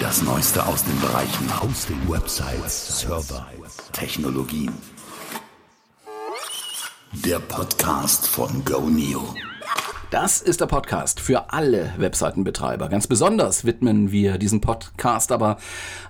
Das Neueste aus den Bereichen Hosting, Websites, Server, Technologien. Der Podcast von GoNeo. Das ist der Podcast für alle Webseitenbetreiber. Ganz besonders widmen wir diesen Podcast aber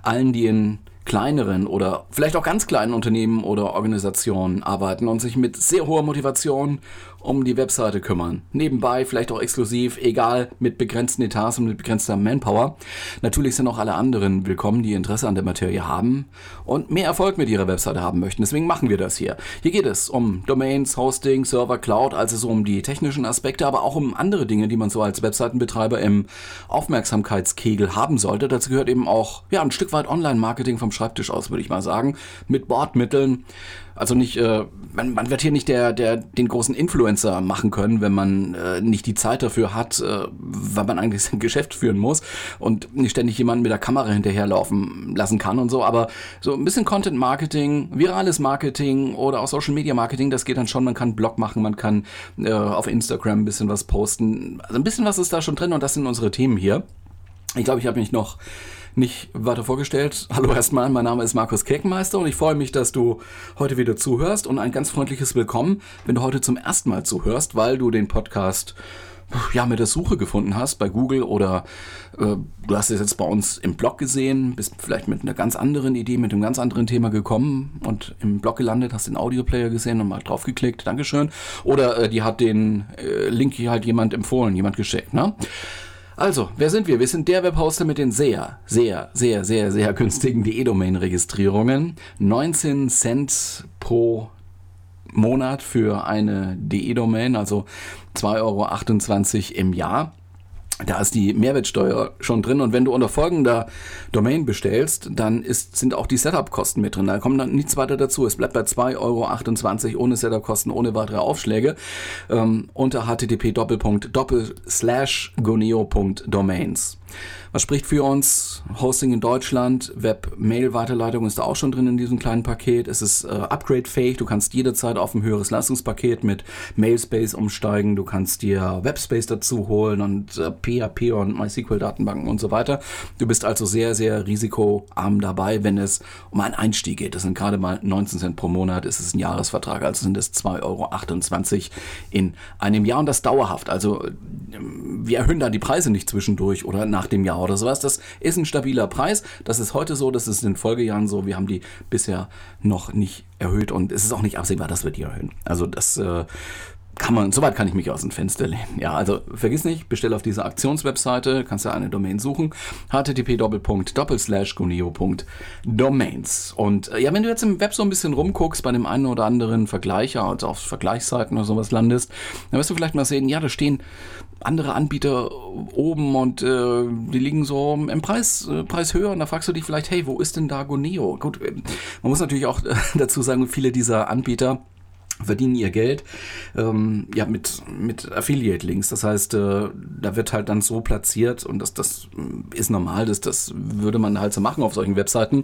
allen, die in kleineren oder vielleicht auch ganz kleinen Unternehmen oder Organisationen arbeiten und sich mit sehr hoher Motivation um die Webseite kümmern. Nebenbei, vielleicht auch exklusiv, egal, mit begrenzten Etats und mit begrenzter Manpower. Natürlich sind auch alle anderen willkommen, die Interesse an der Materie haben und mehr Erfolg mit ihrer Webseite haben möchten. Deswegen machen wir das hier. Hier geht es um Domains, Hosting, Server, Cloud, also so um die technischen Aspekte, aber auch um andere Dinge, die man so als Webseitenbetreiber im Aufmerksamkeitskegel haben sollte. Dazu gehört eben auch, ja, ein Stück weit Online-Marketing vom Schreibtisch aus, würde ich mal sagen, mit Bordmitteln. Also nicht, äh, man, man wird hier nicht der, der, den großen Influencer machen können, wenn man äh, nicht die Zeit dafür hat, äh, weil man eigentlich sein Geschäft führen muss und nicht ständig jemanden mit der Kamera hinterherlaufen lassen kann und so. Aber so ein bisschen Content Marketing, virales Marketing oder auch Social Media Marketing, das geht dann schon. Man kann Blog machen, man kann äh, auf Instagram ein bisschen was posten. Also ein bisschen was ist da schon drin und das sind unsere Themen hier. Ich glaube, ich habe mich noch nicht weiter vorgestellt. Hallo erstmal, mein Name ist Markus Kirkenmeister und ich freue mich, dass du heute wieder zuhörst und ein ganz freundliches Willkommen, wenn du heute zum ersten Mal zuhörst, weil du den Podcast ja, mit der Suche gefunden hast bei Google oder äh, du hast es jetzt bei uns im Blog gesehen, bist vielleicht mit einer ganz anderen Idee, mit einem ganz anderen Thema gekommen und im Blog gelandet, hast den Audioplayer gesehen und mal draufgeklickt, Dankeschön. Oder äh, die hat den äh, Link hier halt jemand empfohlen, jemand geschickt, ne? Also, wer sind wir? Wir sind der Webhoster mit den sehr, sehr, sehr, sehr, sehr günstigen DE-Domain-Registrierungen. 19 Cent pro Monat für eine DE-Domain, also 2,28 Euro im Jahr. Da ist die Mehrwertsteuer schon drin und wenn du unter folgender Domain bestellst, dann ist, sind auch die Setup-Kosten mit drin. Da kommt dann nichts weiter dazu. Es bleibt bei 2,28 Euro ohne Setup-Kosten, ohne weitere Aufschläge ähm, unter http goneo.domains. Was spricht für uns? Hosting in Deutschland, Web-Mail-Weiterleitung ist da auch schon drin in diesem kleinen Paket. Es ist äh, upgrade-fähig. Du kannst jederzeit auf ein höheres Leistungspaket mit Mailspace umsteigen. Du kannst dir Webspace dazu holen und äh, PHP und MySQL-Datenbanken und so weiter. Du bist also sehr, sehr risikoarm dabei, wenn es um einen Einstieg geht. Das sind gerade mal 19 Cent pro Monat. Es ist ein Jahresvertrag, also sind es 2,28 Euro in einem Jahr und das dauerhaft. Also wir erhöhen da die Preise nicht zwischendurch oder nach dem Jahr oder sowas. Das ist ein stabiler Preis. Das ist heute so, das ist in den Folgejahren so. Wir haben die bisher noch nicht erhöht und es ist auch nicht absehbar, dass wir die erhöhen. Also das äh, kann man, soweit kann ich mich aus dem Fenster lehnen. Ja, also vergiss nicht, bestell auf dieser Aktionswebseite, kannst du eine Domain suchen, http://guneo.domains. Und äh, ja, wenn du jetzt im Web so ein bisschen rumguckst, bei dem einen oder anderen Vergleicher, also auf Vergleichsseiten oder sowas landest, dann wirst du vielleicht mal sehen, ja, da stehen andere Anbieter oben und äh, die liegen so im Preis, äh, Preis höher und da fragst du dich vielleicht, hey, wo ist denn da Goneo? Gut, äh, man muss natürlich auch dazu sagen, viele dieser Anbieter verdienen ihr Geld ähm, ja mit mit Affiliate Links das heißt äh, da wird halt dann so platziert und das das ist normal das das würde man halt so machen auf solchen Webseiten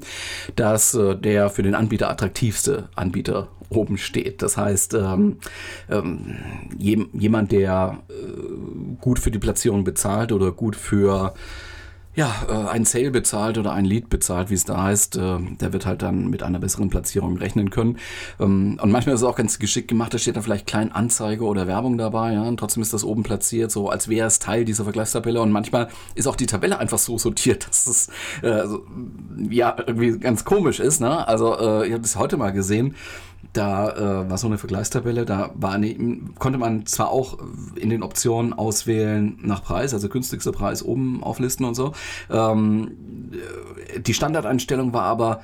dass äh, der für den Anbieter attraktivste Anbieter oben steht das heißt ähm, ähm, jemand der äh, gut für die Platzierung bezahlt oder gut für ja, äh, ein Sale bezahlt oder ein Lead bezahlt, wie es da heißt, äh, der wird halt dann mit einer besseren Platzierung rechnen können. Ähm, und manchmal ist es auch ganz geschickt gemacht, da steht dann vielleicht klein Anzeige oder Werbung dabei, ja, und trotzdem ist das oben platziert, so als wäre es Teil dieser Vergleichstabelle. Und manchmal ist auch die Tabelle einfach so sortiert, dass es äh, ja irgendwie ganz komisch ist. Ne? Also äh, ich habe das heute mal gesehen da äh, war so eine Vergleichstabelle, da war eine, konnte man zwar auch in den Optionen auswählen nach Preis, also günstigster Preis oben auflisten und so. Ähm, die Standardeinstellung war aber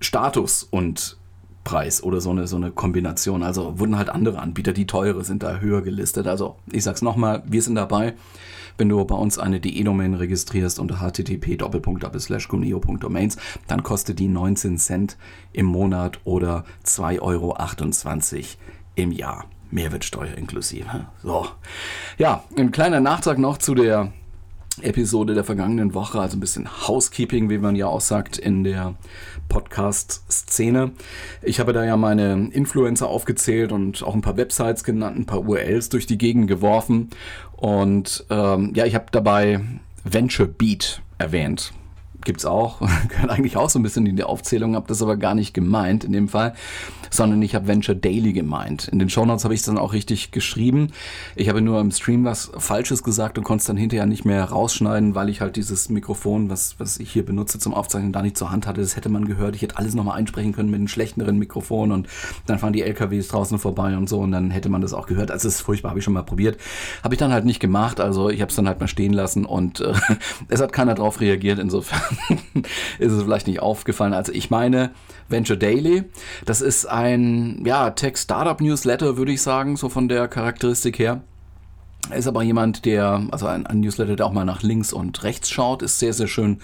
Status und Preis oder so eine, so eine Kombination. Also wurden halt andere Anbieter, die teure sind da höher gelistet. Also ich sag's nochmal, wir sind dabei. Wenn du bei uns eine DE-Domain registrierst unter http://guneo.domains, dann kostet die 19 Cent im Monat oder 2,28 Euro im Jahr. Mehrwertsteuer inklusive. So. Ja, ein kleiner Nachtrag noch zu der Episode der vergangenen Woche, also ein bisschen Housekeeping, wie man ja auch sagt in der Podcast-Szene. Ich habe da ja meine Influencer aufgezählt und auch ein paar Websites genannt, ein paar URLs durch die Gegend geworfen. Und ähm, ja, ich habe dabei Venture Beat erwähnt. Gibt's auch, gehört eigentlich auch so ein bisschen in die Aufzählung, habe das aber gar nicht gemeint in dem Fall, sondern ich habe Venture Daily gemeint. In den Shownotes habe ich es dann auch richtig geschrieben. Ich habe nur im Stream was Falsches gesagt und konnte es dann hinterher nicht mehr rausschneiden, weil ich halt dieses Mikrofon, was, was ich hier benutze zum Aufzeichnen, da nicht zur Hand hatte. Das hätte man gehört. Ich hätte alles nochmal einsprechen können mit einem schlechteren Mikrofon und dann fahren die LKWs draußen vorbei und so und dann hätte man das auch gehört. Also es ist furchtbar, habe ich schon mal probiert. Habe ich dann halt nicht gemacht, also ich habe es dann halt mal stehen lassen und äh, es hat keiner drauf reagiert. Insofern ist es vielleicht nicht aufgefallen. Also ich meine Venture Daily. Das ist ein ja, Tech-Startup-Newsletter, würde ich sagen, so von der Charakteristik her. Er ist aber jemand, der, also ein, ein, Newsletter, der auch mal nach links und rechts schaut, ist sehr, sehr schön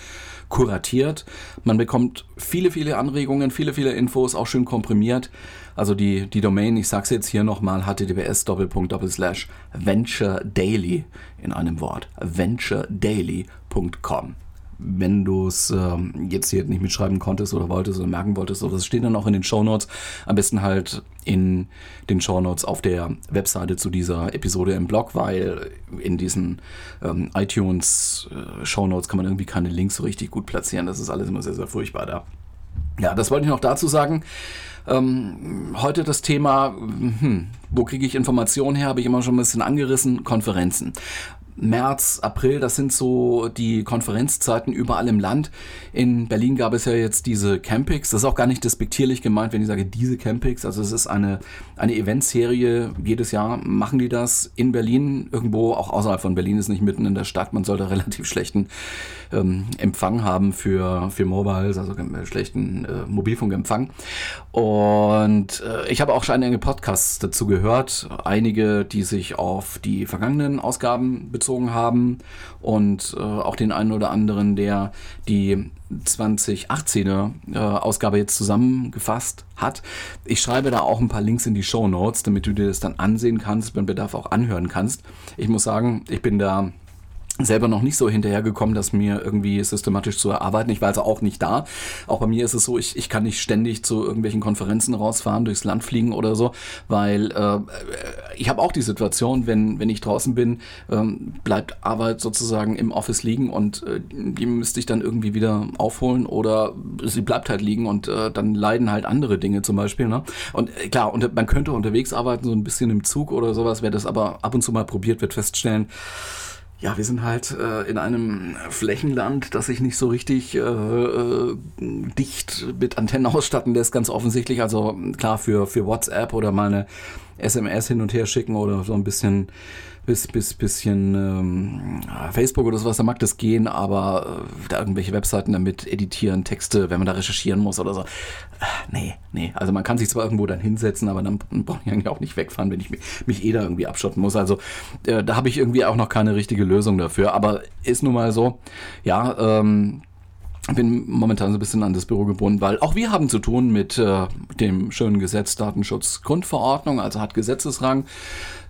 kuratiert. Man bekommt viele, viele Anregungen, viele, viele Infos, auch schön komprimiert. Also die, die Domain, ich sag's jetzt hier nochmal, https venture daily in einem Wort. venturedaily.com wenn du es ähm, jetzt hier nicht mitschreiben konntest oder wolltest oder merken wolltest, oder es steht dann auch in den Show Notes. Am besten halt in den Show Notes auf der Webseite zu dieser Episode im Blog, weil in diesen ähm, iTunes äh, Show Notes kann man irgendwie keine Links so richtig gut platzieren. Das ist alles immer sehr, sehr furchtbar da. Ja, das wollte ich noch dazu sagen. Ähm, heute das Thema, hm, wo kriege ich Informationen her, habe ich immer schon ein bisschen angerissen, Konferenzen. März, April, das sind so die Konferenzzeiten überall im Land. In Berlin gab es ja jetzt diese Campings. Das ist auch gar nicht despektierlich gemeint, wenn ich sage diese Campings. Also es ist eine, eine Eventserie. Jedes Jahr machen die das in Berlin, irgendwo, auch außerhalb von Berlin, ist nicht mitten in der Stadt. Man sollte relativ schlechten ähm, Empfang haben für, für Mobiles, also schlechten äh, Mobilfunkempfang. Und äh, ich habe auch schon einige Podcasts dazu gehört. Einige, die sich auf die vergangenen Ausgaben bezogen gezogen haben und äh, auch den einen oder anderen, der die 2018er äh, Ausgabe jetzt zusammengefasst hat. Ich schreibe da auch ein paar Links in die Show Notes, damit du dir das dann ansehen kannst, beim Bedarf auch anhören kannst. Ich muss sagen, ich bin da selber noch nicht so hinterhergekommen, das mir irgendwie systematisch zu erarbeiten. Ich war also auch nicht da. Auch bei mir ist es so, ich, ich kann nicht ständig zu irgendwelchen Konferenzen rausfahren, durchs Land fliegen oder so, weil äh, ich habe auch die Situation, wenn, wenn ich draußen bin, ähm, bleibt Arbeit sozusagen im Office liegen und äh, die müsste ich dann irgendwie wieder aufholen oder sie bleibt halt liegen und äh, dann leiden halt andere Dinge zum Beispiel. Ne? Und äh, klar, und man könnte unterwegs arbeiten, so ein bisschen im Zug oder sowas, wer das aber ab und zu mal probiert, wird feststellen, ja, wir sind halt äh, in einem Flächenland, das sich nicht so richtig äh, äh, dicht mit Antennen ausstatten lässt, ganz offensichtlich. Also klar, für, für WhatsApp oder mal eine SMS hin und her schicken oder so ein bisschen bis, bis bisschen ähm, Facebook oder sowas, da mag das gehen, aber äh, da irgendwelche Webseiten damit editieren, Texte, wenn man da recherchieren muss oder so. Äh, nee, nee. Also man kann sich zwar irgendwo dann hinsetzen, aber dann brauche ich eigentlich auch nicht wegfahren, wenn ich mich, mich eh da irgendwie abschotten muss. Also äh, da habe ich irgendwie auch noch keine richtige Lösung dafür. Aber ist nun mal so, ja, ähm, bin momentan so ein bisschen an das Büro gebunden, weil auch wir haben zu tun mit äh, dem schönen Gesetz Datenschutzgrundverordnung, also hat Gesetzesrang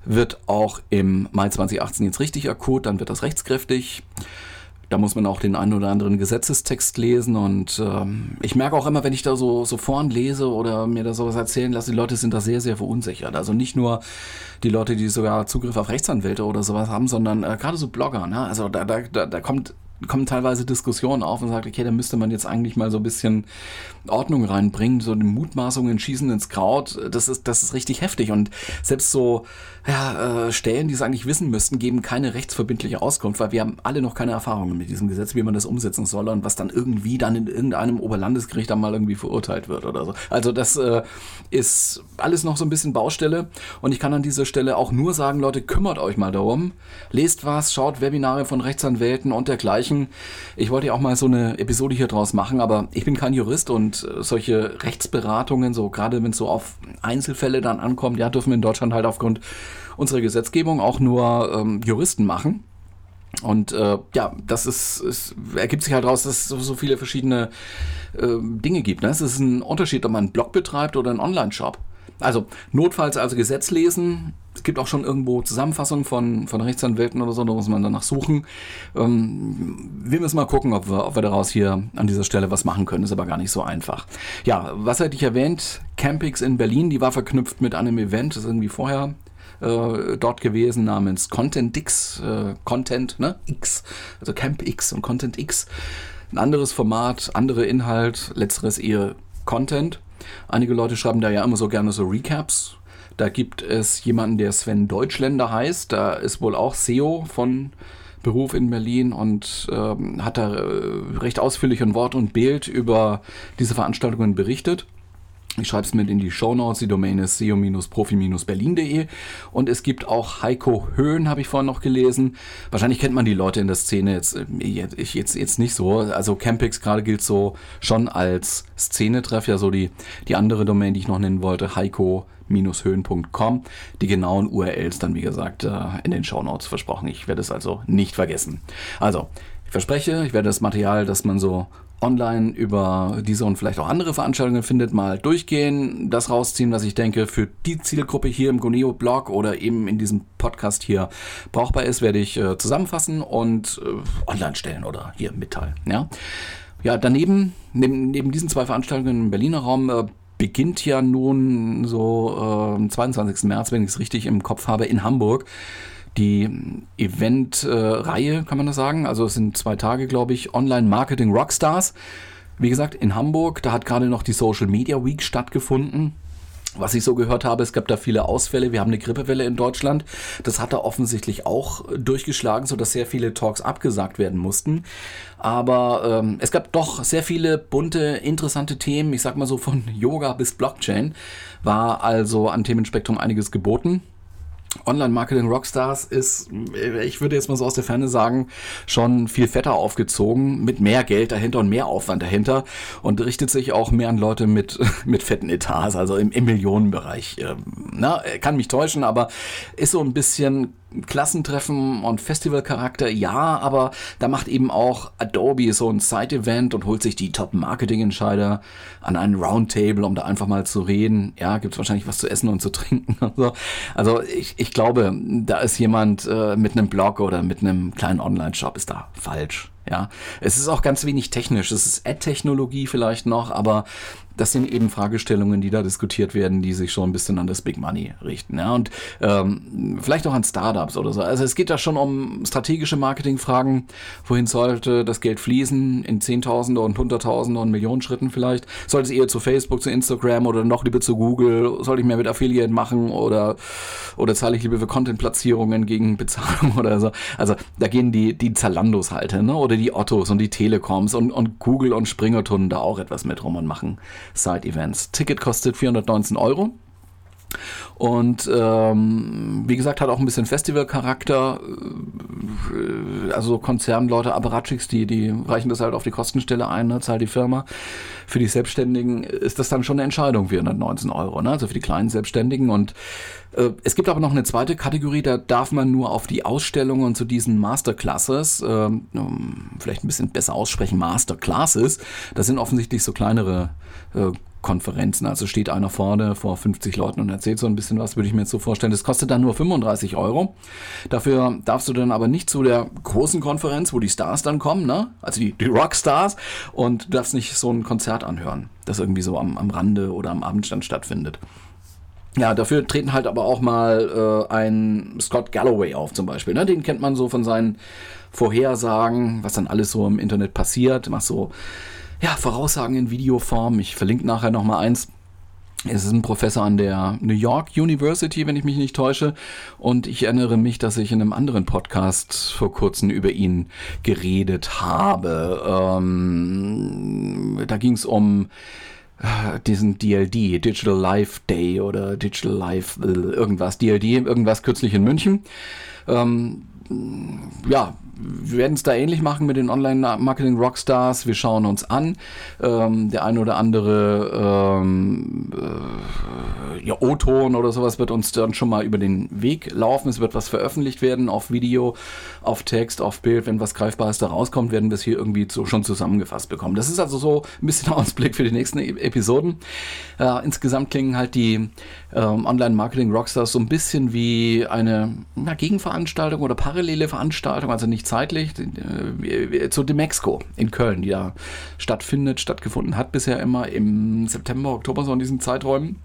wird auch im Mai 2018 jetzt richtig akut, dann wird das rechtskräftig. Da muss man auch den einen oder anderen Gesetzestext lesen und ähm, ich merke auch immer, wenn ich da so, so vorn lese oder mir da sowas erzählen lasse, die Leute sind da sehr, sehr verunsichert. Also nicht nur die Leute, die sogar Zugriff auf Rechtsanwälte oder sowas haben, sondern äh, gerade so Blogger. Ne? Also da, da, da kommt kommen teilweise Diskussionen auf und sagt, okay, da müsste man jetzt eigentlich mal so ein bisschen Ordnung reinbringen, so die Mutmaßungen schießen ins Kraut, das ist, das ist richtig heftig und selbst so ja, äh, Stellen, die es eigentlich wissen müssten, geben keine rechtsverbindliche Auskunft, weil wir haben alle noch keine Erfahrungen mit diesem Gesetz, wie man das umsetzen soll und was dann irgendwie dann in irgendeinem Oberlandesgericht dann mal irgendwie verurteilt wird oder so. Also das äh, ist alles noch so ein bisschen Baustelle und ich kann an dieser Stelle auch nur sagen, Leute, kümmert euch mal darum, lest was, schaut Webinare von Rechtsanwälten und dergleichen. Ich wollte ja auch mal so eine Episode hier draus machen, aber ich bin kein Jurist und äh, solche Rechtsberatungen, so gerade wenn es so auf Einzelfälle dann ankommt, ja, dürfen wir in Deutschland halt aufgrund unsere Gesetzgebung auch nur ähm, Juristen machen. Und äh, ja, das ist, ist, ergibt sich halt raus, dass es so, so viele verschiedene äh, Dinge gibt. Ne? Es ist ein Unterschied, ob man einen Blog betreibt oder einen Online-Shop. Also notfalls also Gesetz lesen. Es gibt auch schon irgendwo Zusammenfassungen von, von Rechtsanwälten oder so, da muss man danach suchen. Ähm, wir müssen mal gucken, ob wir, ob wir daraus hier an dieser Stelle was machen können. Ist aber gar nicht so einfach. Ja, was hatte ich erwähnt? Campix in Berlin, die war verknüpft mit einem Event, das ist irgendwie vorher äh, dort gewesen namens Content X, äh, Content, ne? X, also Camp X und Content X. ein anderes Format, andere Inhalt, letzteres eher Content. Einige Leute schreiben da ja immer so gerne so Recaps. Da gibt es jemanden, der Sven Deutschländer heißt. Da ist wohl auch SEO von Beruf in Berlin und ähm, hat da äh, recht ausführlich in Wort und Bild über diese Veranstaltungen berichtet. Ich schreibe es mit in die Show Notes. Die Domain ist seo-profi-berlin.de. Und es gibt auch Heiko Höhn, habe ich vorhin noch gelesen. Wahrscheinlich kennt man die Leute in der Szene jetzt, äh, ich jetzt, jetzt nicht so. Also Campix gerade gilt so schon als Szenetreff. Ja, so die, die andere Domain, die ich noch nennen wollte, heiko-höhn.com. Die genauen URLs dann, wie gesagt, äh, in den Show Notes versprochen. Ich werde es also nicht vergessen. Also, ich verspreche, ich werde das Material, das man so online über diese und vielleicht auch andere Veranstaltungen findet, mal durchgehen, das rausziehen, was ich denke für die Zielgruppe hier im Goneo-Blog oder eben in diesem Podcast hier brauchbar ist, werde ich äh, zusammenfassen und äh, online stellen oder hier mitteilen. Ja, ja daneben, neben, neben diesen zwei Veranstaltungen im Berliner Raum, äh, beginnt ja nun so am äh, 22. März, wenn ich es richtig im Kopf habe, in Hamburg die Event-Reihe, kann man das sagen. Also es sind zwei Tage, glaube ich, Online-Marketing Rockstars. Wie gesagt, in Hamburg, da hat gerade noch die Social Media Week stattgefunden. Was ich so gehört habe, es gab da viele Ausfälle. Wir haben eine Grippewelle in Deutschland. Das hat da offensichtlich auch durchgeschlagen, sodass sehr viele Talks abgesagt werden mussten. Aber ähm, es gab doch sehr viele bunte, interessante Themen. Ich sag mal so von Yoga bis Blockchain war also an Themenspektrum einiges geboten. Online-Marketing Rockstars ist, ich würde jetzt mal so aus der Ferne sagen, schon viel fetter aufgezogen, mit mehr Geld dahinter und mehr Aufwand dahinter und richtet sich auch mehr an Leute mit, mit fetten Etats, also im, im Millionenbereich. Ähm, na, kann mich täuschen, aber ist so ein bisschen Klassentreffen und Festivalcharakter, ja, aber da macht eben auch Adobe so ein Side-Event und holt sich die Top-Marketing-Entscheider an einen Roundtable, um da einfach mal zu reden. Ja, gibt's wahrscheinlich was zu essen und zu trinken und so. Also ich, ich glaube, da ist jemand äh, mit einem Blog oder mit einem kleinen Online-Shop ist da falsch. Ja, es ist auch ganz wenig technisch. Es ist Ad-Technologie vielleicht noch, aber das sind eben Fragestellungen, die da diskutiert werden, die sich schon ein bisschen an das Big Money richten. Ja, und ähm, vielleicht auch an Startups oder so. Also es geht da schon um strategische Marketingfragen. Wohin sollte das Geld fließen? In Zehntausende und Hunderttausende und Millionen Schritten vielleicht? Sollte es eher zu Facebook, zu Instagram oder noch lieber zu Google? Soll ich mehr mit Affiliate machen oder, oder zahle ich lieber für Content-Platzierungen gegen Bezahlung oder so? Also da gehen die, die Zalandos halt, ne? oder die Ottos und die Telekoms und, und Google und Springer tun da auch etwas mit rum und machen Side-Events. Ticket kostet 419 Euro. Und ähm, wie gesagt, hat auch ein bisschen Festivalcharakter. Äh, also Konzernleute, Apparatschicks, die, die reichen das halt auf die Kostenstelle ein, ne, zahlt die Firma. Für die Selbstständigen ist das dann schon eine Entscheidung, 419 Euro, ne? also für die kleinen Selbstständigen. Und äh, es gibt aber noch eine zweite Kategorie, da darf man nur auf die Ausstellungen zu diesen Masterclasses, äh, vielleicht ein bisschen besser aussprechen, Masterclasses. Das sind offensichtlich so kleinere äh, Konferenzen. Also steht einer vorne vor 50 Leuten und erzählt so ein bisschen was, würde ich mir jetzt so vorstellen. Das kostet dann nur 35 Euro. Dafür darfst du dann aber nicht zu der großen Konferenz, wo die Stars dann kommen, ne? also die, die Rockstars, und du darfst nicht so ein Konzert anhören, das irgendwie so am, am Rande oder am Abendstand stattfindet. Ja, dafür treten halt aber auch mal äh, ein Scott Galloway auf zum Beispiel. Ne? Den kennt man so von seinen Vorhersagen, was dann alles so im Internet passiert. Macht so ja, Voraussagen in Videoform. Ich verlinke nachher nochmal eins. Es ist ein Professor an der New York University, wenn ich mich nicht täusche. Und ich erinnere mich, dass ich in einem anderen Podcast vor kurzem über ihn geredet habe. Ähm, da ging es um äh, diesen DLD, Digital Life Day oder Digital Life äh, irgendwas, DLD, irgendwas kürzlich in München. Ähm, ja, wir werden es da ähnlich machen mit den Online-Marketing-Rockstars. Wir schauen uns an. Ähm, der eine oder andere ähm, äh, ja, O-Ton oder sowas wird uns dann schon mal über den Weg laufen. Es wird was veröffentlicht werden auf Video, auf Text, auf Bild. Wenn was Greifbares da rauskommt, werden wir es hier irgendwie so schon zusammengefasst bekommen. Das ist also so ein bisschen Ausblick für die nächsten e Episoden. Äh, insgesamt klingen halt die ähm, Online-Marketing-Rockstars so ein bisschen wie eine, eine Gegenveranstaltung oder parallele Veranstaltung, also nicht zeitlich, äh, zu Demexco in Köln, die da stattfindet, stattgefunden hat bisher immer im September, Oktober, so in diesen Zeiträumen.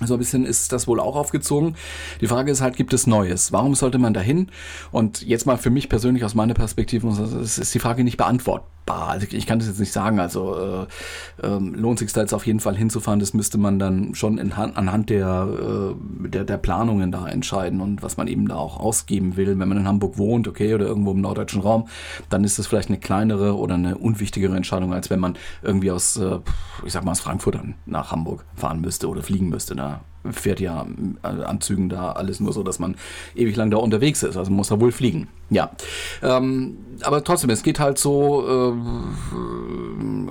So ein bisschen ist das wohl auch aufgezogen. Die Frage ist halt, gibt es Neues? Warum sollte man dahin? Und jetzt mal für mich persönlich aus meiner Perspektive, ist die Frage nicht beantwortbar. Also ich kann das jetzt nicht sagen. Also äh, äh, lohnt sich da jetzt auf jeden Fall hinzufahren. Das müsste man dann schon in, anhand der, äh, der, der Planungen da entscheiden und was man eben da auch ausgeben will. Wenn man in Hamburg wohnt, okay, oder irgendwo im norddeutschen Raum, dann ist das vielleicht eine kleinere oder eine unwichtigere Entscheidung, als wenn man irgendwie aus, äh, ich sag mal, aus Frankfurt dann nach Hamburg fahren müsste oder fliegen müsste. Da fährt ja äh, an Zügen da alles nur so, dass man ewig lang da unterwegs ist. Also muss er wohl fliegen. Ja. Ähm, aber trotzdem, es geht halt so äh,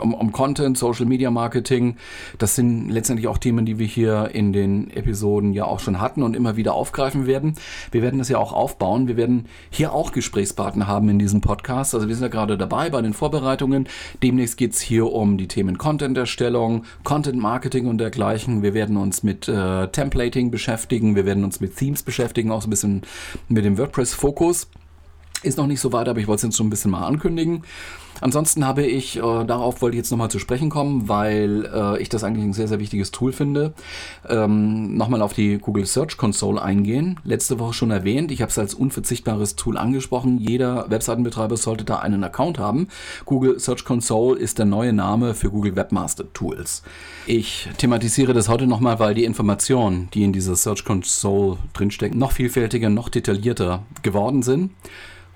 um, um Content, Social Media Marketing. Das sind letztendlich auch Themen, die wir hier in den Episoden ja auch schon hatten und immer wieder aufgreifen werden. Wir werden das ja auch aufbauen. Wir werden hier auch Gesprächspartner haben in diesem Podcast. Also wir sind ja gerade dabei bei den Vorbereitungen. Demnächst geht es hier um die Themen Content-Erstellung, Content Marketing und dergleichen. Wir werden uns mit äh, Templating beschäftigen. Wir werden uns mit Themes beschäftigen, auch so ein bisschen mit dem WordPress-Fokus. Ist noch nicht so weit, aber ich wollte es jetzt schon ein bisschen mal ankündigen. Ansonsten habe ich, äh, darauf wollte ich jetzt nochmal zu sprechen kommen, weil äh, ich das eigentlich ein sehr, sehr wichtiges Tool finde. Ähm, nochmal auf die Google Search Console eingehen. Letzte Woche schon erwähnt, ich habe es als unverzichtbares Tool angesprochen. Jeder Webseitenbetreiber sollte da einen Account haben. Google Search Console ist der neue Name für Google Webmaster Tools. Ich thematisiere das heute nochmal, weil die Informationen, die in dieser Search Console drinstecken, noch vielfältiger, noch detaillierter geworden sind.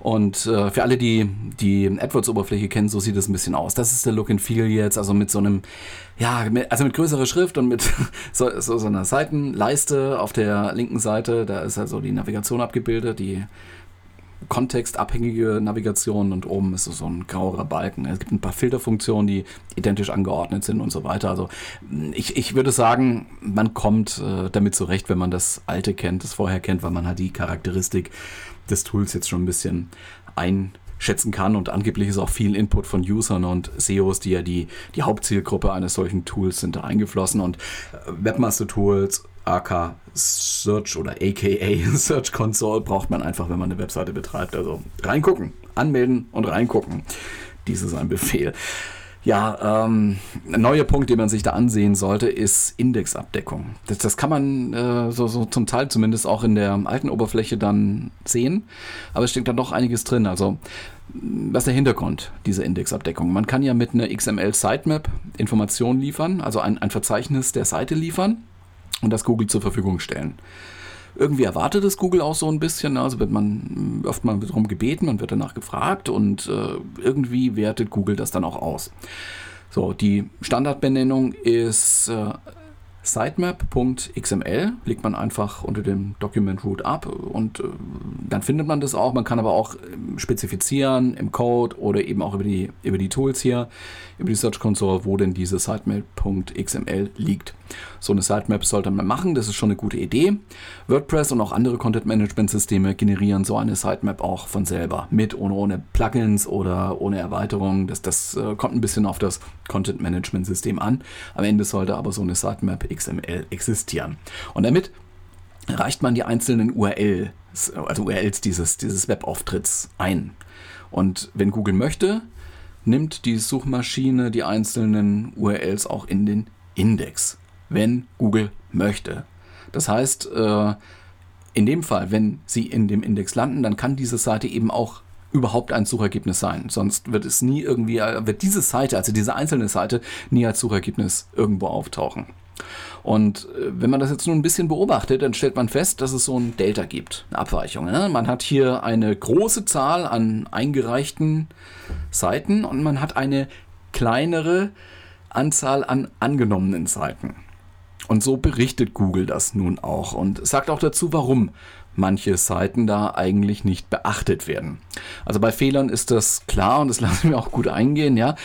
Und äh, für alle, die die AdWords-Oberfläche kennen, so sieht es ein bisschen aus. Das ist der Look and Feel jetzt, also mit so einem, ja, mit, also mit größerer Schrift und mit so, so, so einer Seitenleiste auf der linken Seite. Da ist also die Navigation abgebildet, die kontextabhängige Navigation und oben ist so ein grauer Balken. Es gibt ein paar Filterfunktionen, die identisch angeordnet sind und so weiter. Also ich, ich würde sagen, man kommt äh, damit zurecht, wenn man das alte kennt, das vorher kennt, weil man halt die Charakteristik des Tools jetzt schon ein bisschen einschätzen kann. Und angeblich ist auch viel Input von Usern und SEOs, die ja die, die Hauptzielgruppe eines solchen Tools sind, da eingeflossen. Und äh, Webmaster-Tools, AK Search oder AKA Search Console braucht man einfach, wenn man eine Webseite betreibt. Also reingucken, anmelden und reingucken. Dies ist ein Befehl. Ja, ähm, ein neuer Punkt, den man sich da ansehen sollte, ist Indexabdeckung. Das, das kann man äh, so, so zum Teil zumindest auch in der alten Oberfläche dann sehen, aber es steckt da doch einiges drin. Also, was ist der Hintergrund dieser Indexabdeckung? Man kann ja mit einer XML Sitemap Informationen liefern, also ein, ein Verzeichnis der Seite liefern und das Google zur Verfügung stellen. Irgendwie erwartet es Google auch so ein bisschen, ne? also wird man oft mal darum gebeten und wird danach gefragt und äh, irgendwie wertet Google das dann auch aus. So, die Standardbenennung ist äh, sitemap.xml, legt man einfach unter dem Document Root ab und äh, dann findet man das auch. Man kann aber auch ähm, spezifizieren im Code oder eben auch über die, über die Tools hier, über die Search Console, wo denn diese sitemap.xml liegt. So eine Sitemap sollte man machen, das ist schon eine gute Idee. WordPress und auch andere Content-Management-Systeme generieren so eine Sitemap auch von selber, mit oder ohne Plugins oder ohne Erweiterungen. Das, das äh, kommt ein bisschen auf das Content-Management-System an. Am Ende sollte aber so eine Sitemap XML existieren. Und damit reicht man die einzelnen URLs, also URLs dieses, dieses Webauftritts ein. Und wenn Google möchte, nimmt die Suchmaschine die einzelnen URLs auch in den Index wenn Google möchte. Das heißt, äh, in dem Fall, wenn Sie in dem Index landen, dann kann diese Seite eben auch überhaupt ein Suchergebnis sein. Sonst wird es nie irgendwie, äh, wird diese Seite, also diese einzelne Seite, nie als Suchergebnis irgendwo auftauchen. Und äh, wenn man das jetzt nur ein bisschen beobachtet, dann stellt man fest, dass es so ein Delta gibt, eine Abweichung. Ne? Man hat hier eine große Zahl an eingereichten Seiten und man hat eine kleinere Anzahl an angenommenen Seiten. Und so berichtet Google das nun auch und sagt auch dazu, warum manche Seiten da eigentlich nicht beachtet werden. Also bei Fehlern ist das klar und das lassen wir auch gut eingehen, ja.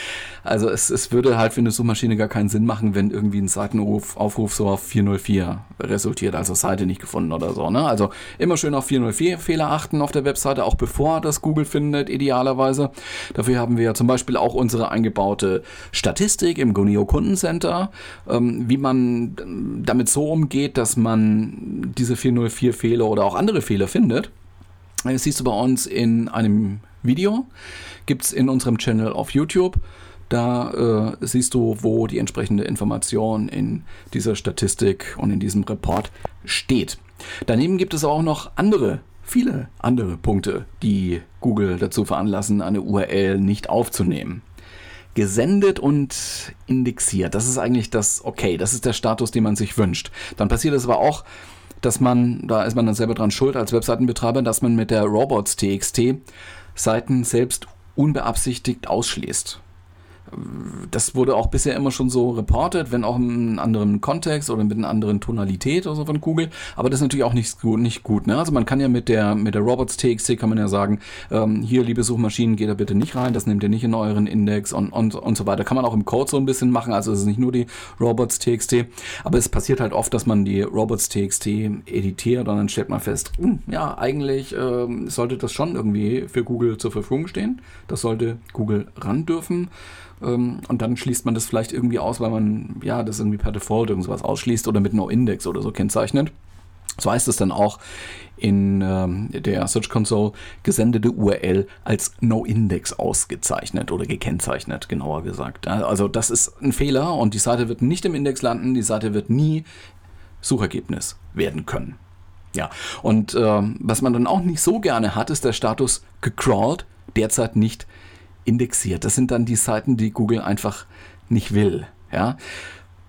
Also es, es würde halt für eine Suchmaschine gar keinen Sinn machen, wenn irgendwie ein Seitenaufruf so auf 404 resultiert, also Seite nicht gefunden oder so. Ne? Also immer schön auf 404 Fehler achten auf der Webseite, auch bevor das Google findet, idealerweise. Dafür haben wir ja zum Beispiel auch unsere eingebaute Statistik im Gunio Kundencenter, ähm, wie man damit so umgeht, dass man diese 404 Fehler oder auch andere Fehler findet. Das siehst du bei uns in einem Video, gibt es in unserem Channel auf YouTube. Da äh, siehst du, wo die entsprechende Information in dieser Statistik und in diesem Report steht. Daneben gibt es auch noch andere viele andere Punkte, die Google dazu veranlassen, eine URL nicht aufzunehmen. Gesendet und indexiert, das ist eigentlich das, okay, das ist der Status, den man sich wünscht. Dann passiert es aber auch, dass man, da ist man dann selber dran schuld als Webseitenbetreiber, dass man mit der Robots.txt Seiten selbst unbeabsichtigt ausschließt das wurde auch bisher immer schon so reportet, wenn auch in einem anderen Kontext oder mit einer anderen Tonalität oder so von Google. Aber das ist natürlich auch nicht gut. Nicht gut ne? Also man kann ja mit der, mit der Robots.txt kann man ja sagen, ähm, hier, liebe Suchmaschinen, geht da bitte nicht rein, das nehmt ihr nicht in euren Index und, und, und so weiter. Kann man auch im Code so ein bisschen machen, also es ist nicht nur die Robots.txt. Aber es passiert halt oft, dass man die Robots.txt editiert und dann stellt man fest, hm, ja, eigentlich ähm, sollte das schon irgendwie für Google zur Verfügung stehen. Das sollte Google ran dürfen. Ähm, und dann schließt man das vielleicht irgendwie aus, weil man ja das irgendwie per Default irgendwas ausschließt oder mit No-Index oder so kennzeichnet. So heißt es dann auch in ähm, der Search Console gesendete URL als No-Index ausgezeichnet oder gekennzeichnet, genauer gesagt. Also das ist ein Fehler und die Seite wird nicht im Index landen, die Seite wird nie Suchergebnis werden können. Ja, und ähm, was man dann auch nicht so gerne hat, ist der Status gecrawled, derzeit nicht indexiert. Das sind dann die Seiten, die Google einfach nicht will. Ja?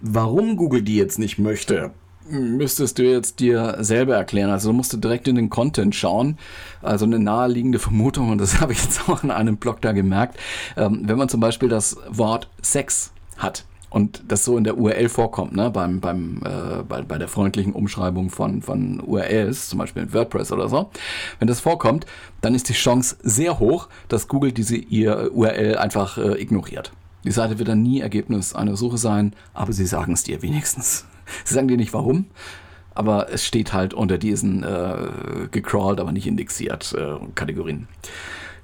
Warum Google die jetzt nicht möchte, müsstest du jetzt dir selber erklären. Also musst du direkt in den Content schauen. Also eine naheliegende Vermutung, und das habe ich jetzt auch in einem Blog da gemerkt, ähm, wenn man zum Beispiel das Wort Sex hat, und das so in der URL vorkommt, ne, beim, beim, äh, bei, bei der freundlichen Umschreibung von, von URLs, zum Beispiel in WordPress oder so, wenn das vorkommt, dann ist die Chance sehr hoch, dass Google diese ihr URL einfach äh, ignoriert. Die Seite wird dann nie Ergebnis einer Suche sein, aber sie sagen es dir wenigstens. Sie sagen dir nicht warum, aber es steht halt unter diesen äh, gecrawled, aber nicht indexiert äh, Kategorien.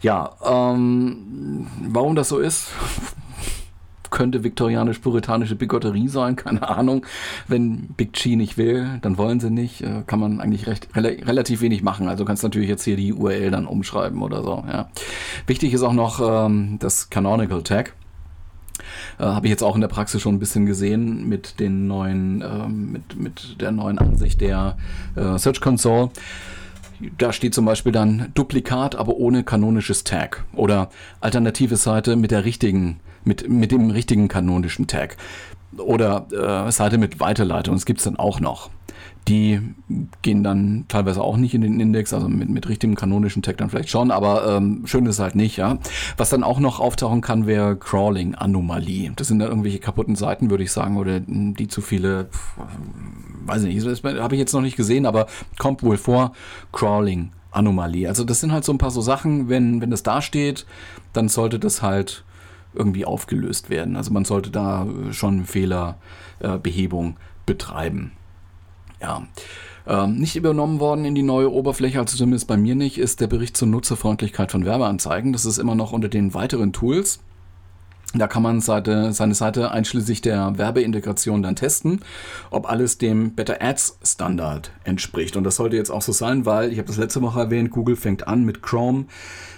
Ja, ähm, warum das so ist, könnte viktorianisch-puritanische Bigotterie sein, keine Ahnung. Wenn Big Chi nicht will, dann wollen sie nicht, äh, kann man eigentlich recht, rel relativ wenig machen. Also kannst natürlich jetzt hier die URL dann umschreiben oder so. Ja. Wichtig ist auch noch ähm, das Canonical Tag. Äh, Habe ich jetzt auch in der Praxis schon ein bisschen gesehen mit den neuen, äh, mit, mit der neuen Ansicht der äh, Search Console. Da steht zum Beispiel dann Duplikat, aber ohne kanonisches Tag. Oder alternative Seite mit der richtigen mit, mit dem richtigen kanonischen Tag. Oder äh, Seite mit Weiterleitung, das gibt es dann auch noch. Die gehen dann teilweise auch nicht in den Index, also mit, mit richtigem kanonischen Tag dann vielleicht schon, aber ähm, schön ist halt nicht, ja. Was dann auch noch auftauchen kann, wäre Crawling-Anomalie. Das sind dann irgendwelche kaputten Seiten, würde ich sagen, oder die zu viele, weiß ich nicht, habe ich jetzt noch nicht gesehen, aber kommt wohl vor, Crawling-Anomalie. Also das sind halt so ein paar so Sachen, wenn, wenn das da steht, dann sollte das halt irgendwie aufgelöst werden. Also man sollte da äh, schon Fehlerbehebung betreiben. Ja. Ähm, nicht übernommen worden in die neue Oberfläche, also zumindest bei mir nicht, ist der Bericht zur Nutzerfreundlichkeit von Werbeanzeigen. Das ist immer noch unter den weiteren Tools. Da kann man seine Seite einschließlich der Werbeintegration dann testen, ob alles dem Better Ads Standard entspricht. Und das sollte jetzt auch so sein, weil ich habe das letzte Woche erwähnt, Google fängt an mit Chrome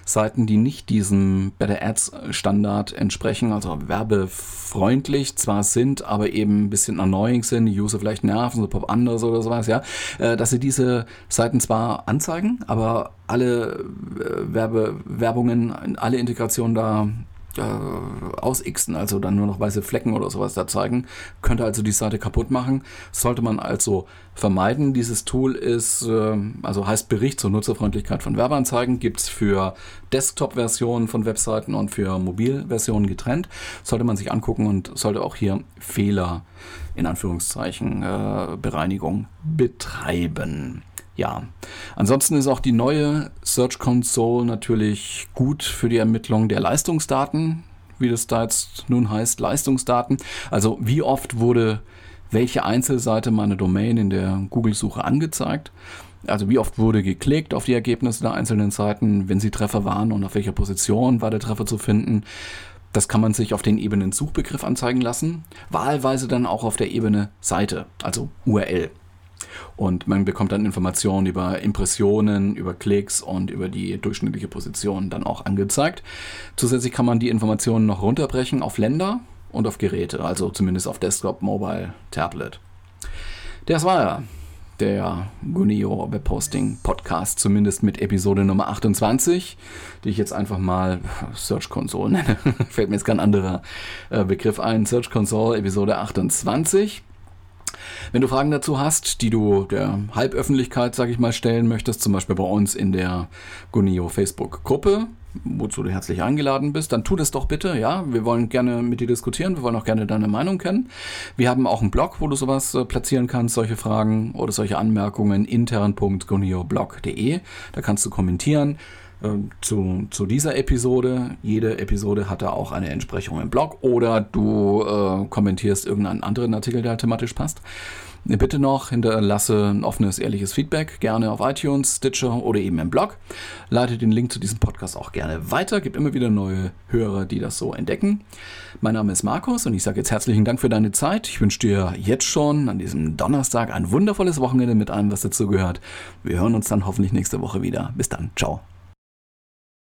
Seiten, die nicht diesem Better Ads Standard entsprechen, also werbefreundlich zwar sind, aber eben ein bisschen annoying sind, die User vielleicht nerven, so Pop anderes oder sowas, ja, äh, dass sie diese Seiten zwar anzeigen, aber alle äh, Werbe, Werbungen, alle Integrationen da äh, ausixen, also dann nur noch weiße Flecken oder sowas da zeigen, könnte also die Seite kaputt machen. Sollte man also vermeiden. Dieses Tool ist, äh, also heißt Bericht zur Nutzerfreundlichkeit von Werbeanzeigen, gibt es für Desktop-Versionen von Webseiten und für Mobilversionen getrennt. Sollte man sich angucken und sollte auch hier Fehler in Anführungszeichen äh, Bereinigung betreiben. Ja, ansonsten ist auch die neue Search Console natürlich gut für die Ermittlung der Leistungsdaten, wie das da jetzt nun heißt, Leistungsdaten. Also wie oft wurde welche Einzelseite meiner Domain in der Google-Suche angezeigt. Also wie oft wurde geklickt auf die Ergebnisse der einzelnen Seiten, wenn sie Treffer waren und auf welcher Position war der Treffer zu finden. Das kann man sich auf den Ebenen Suchbegriff anzeigen lassen, wahlweise dann auch auf der Ebene Seite, also URL. Und man bekommt dann Informationen über Impressionen, über Klicks und über die durchschnittliche Position dann auch angezeigt. Zusätzlich kann man die Informationen noch runterbrechen auf Länder und auf Geräte, also zumindest auf Desktop, Mobile, Tablet. Das war ja der Gunio Webhosting Podcast, zumindest mit Episode Nummer 28, die ich jetzt einfach mal Search Console nenne. Fällt mir jetzt kein anderer äh, Begriff ein. Search Console Episode 28. Wenn du Fragen dazu hast, die du der Halböffentlichkeit, sage ich mal, stellen möchtest, zum Beispiel bei uns in der Gunio Facebook-Gruppe, wozu du herzlich eingeladen bist, dann tu das doch bitte. Ja, wir wollen gerne mit dir diskutieren. Wir wollen auch gerne deine Meinung kennen. Wir haben auch einen Blog, wo du sowas äh, platzieren kannst, solche Fragen oder solche Anmerkungen intern.gonioblog.de. Da kannst du kommentieren. Ähm, zu, zu dieser Episode. Jede Episode hat da auch eine Entsprechung im Blog oder du äh, kommentierst irgendeinen anderen Artikel, der thematisch passt. Bitte noch hinterlasse ein offenes, ehrliches Feedback, gerne auf iTunes, Stitcher oder eben im Blog. Leite den Link zu diesem Podcast auch gerne weiter. Gibt immer wieder neue Hörer, die das so entdecken. Mein Name ist Markus und ich sage jetzt herzlichen Dank für deine Zeit. Ich wünsche dir jetzt schon an diesem Donnerstag ein wundervolles Wochenende mit allem, was dazu gehört. Wir hören uns dann hoffentlich nächste Woche wieder. Bis dann. Ciao.